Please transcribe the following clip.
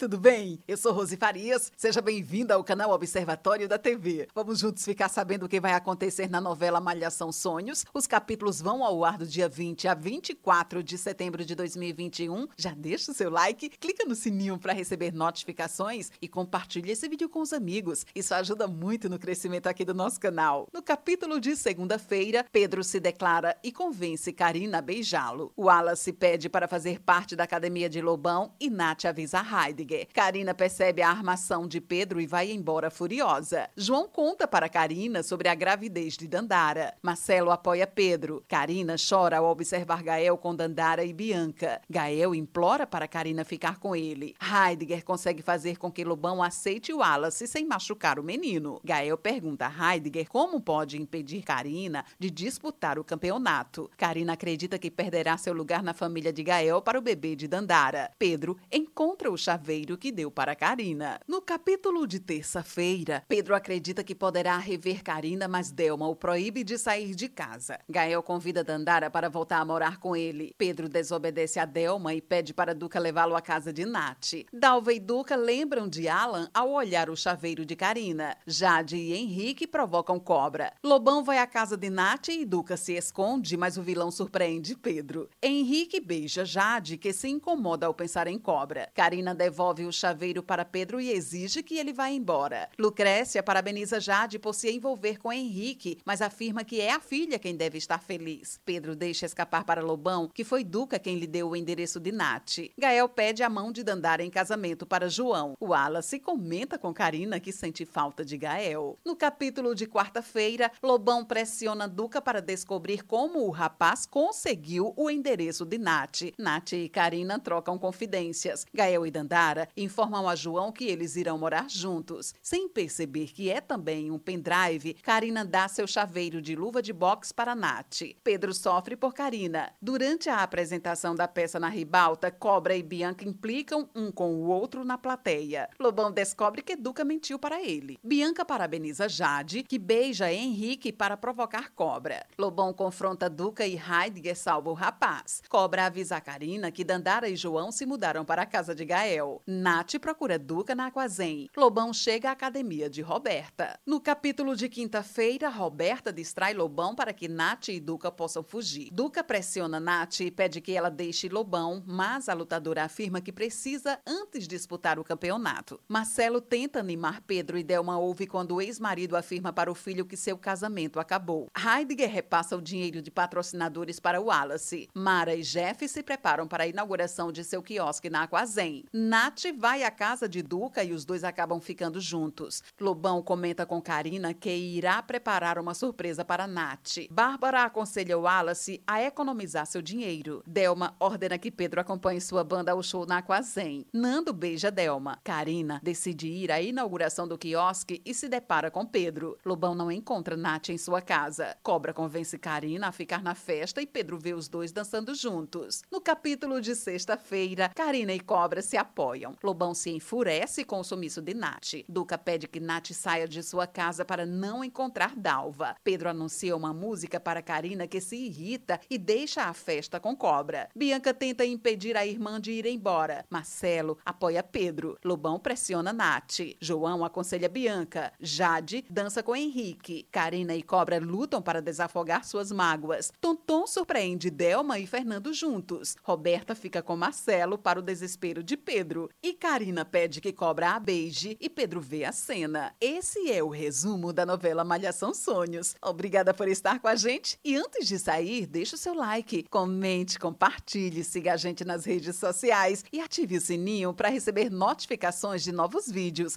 tudo bem? Eu sou Rose Farias, seja bem-vinda ao canal Observatório da TV. Vamos juntos ficar sabendo o que vai acontecer na novela Malhação Sonhos. Os capítulos vão ao ar do dia 20 a 24 de setembro de 2021. Já deixa o seu like, clica no sininho para receber notificações e compartilhe esse vídeo com os amigos. Isso ajuda muito no crescimento aqui do nosso canal. No capítulo de segunda-feira, Pedro se declara e convence Karina a beijá-lo. Wallace pede para fazer parte da academia de Lobão e Nath avisa Heidegger. Karina percebe a armação de Pedro e vai embora furiosa. João conta para Karina sobre a gravidez de Dandara. Marcelo apoia Pedro. Karina chora ao observar Gael com Dandara e Bianca. Gael implora para Karina ficar com ele. Heidegger consegue fazer com que Lobão aceite Wallace sem machucar o menino. Gael pergunta a Heidegger como pode impedir Karina de disputar o campeonato. Karina acredita que perderá seu lugar na família de Gael para o bebê de Dandara. Pedro encontra o chaveiro que deu para Karina. No capítulo de terça-feira, Pedro acredita que poderá rever Karina, mas Delma o proíbe de sair de casa. Gael convida Dandara para voltar a morar com ele. Pedro desobedece a Delma e pede para Duca levá-lo à casa de Nath. Dalva e Duca lembram de Alan ao olhar o chaveiro de Karina. Jade e Henrique provocam cobra. Lobão vai à casa de Nath e Duca se esconde, mas o vilão surpreende Pedro. Henrique beija Jade, que se incomoda ao pensar em cobra. Karina devolve o chaveiro para Pedro e exige que ele vá embora. Lucrécia parabeniza Jade por se envolver com Henrique, mas afirma que é a filha quem deve estar feliz. Pedro deixa escapar para Lobão que foi Duca quem lhe deu o endereço de Nath. Gael pede a mão de Dandara em casamento para João. O Wallace comenta com Karina que sente falta de Gael. No capítulo de quarta-feira, Lobão pressiona Duca para descobrir como o rapaz conseguiu o endereço de Nath. Nath e Karina trocam confidências. Gael e Dandara informam a João que eles irão morar juntos. Sem perceber que é também um pendrive, Karina dá seu chaveiro de luva de boxe para Nath. Pedro sofre por Karina. Durante a apresentação da peça na ribalta, Cobra e Bianca implicam um com o outro na plateia. Lobão descobre que Duca mentiu para ele. Bianca parabeniza Jade, que beija Henrique para provocar Cobra. Lobão confronta Duca e Heidegger salva o rapaz. Cobra avisa a Karina que Dandara e João se mudaram para a casa de Gael. Nath procura Duca na Aquazen. Lobão chega à academia de Roberta. No capítulo de quinta-feira, Roberta distrai Lobão para que Nath e Duca possam fugir. Duca pressiona Nath e pede que ela deixe Lobão, mas a lutadora afirma que precisa antes disputar o campeonato. Marcelo tenta animar Pedro e Delma ouve quando o ex-marido afirma para o filho que seu casamento acabou. Heidegger repassa o dinheiro de patrocinadores para Wallace. Mara e Jeff se preparam para a inauguração de seu quiosque na Aquazen. Nath vai à casa de Duca e os dois acabam ficando juntos. Lobão comenta com Karina que irá preparar uma surpresa para Nath. Bárbara aconselha Wallace a economizar seu dinheiro. Delma ordena que Pedro acompanhe sua banda ao show na Aquazen. Nando beija Delma. Karina decide ir à inauguração do quiosque e se depara com Pedro. Lobão não encontra Nath em sua casa. Cobra convence Karina a ficar na festa e Pedro vê os dois dançando juntos. No capítulo de sexta-feira, Karina e Cobra se apoiam. Lobão se enfurece com o sumiço de Nath. Duca pede que Nath saia de sua casa para não encontrar Dalva. Pedro anuncia uma música para Karina que se irrita e deixa a festa com Cobra. Bianca tenta impedir a irmã de ir embora. Marcelo apoia Pedro. Lobão pressiona Nath. João aconselha Bianca. Jade dança com Henrique. Karina e Cobra lutam para desafogar suas mágoas. Tonton surpreende Delma e Fernando juntos. Roberta fica com Marcelo para o desespero de Pedro. E Karina pede que Cobra a beije e Pedro vê a cena. Esse é o resumo da novela Malhação Sonhos. Obrigada por estar com a gente e antes de sair, deixe o seu like, comente, compartilhe, siga a gente nas redes sociais e ative o sininho para receber notificações de novos vídeos.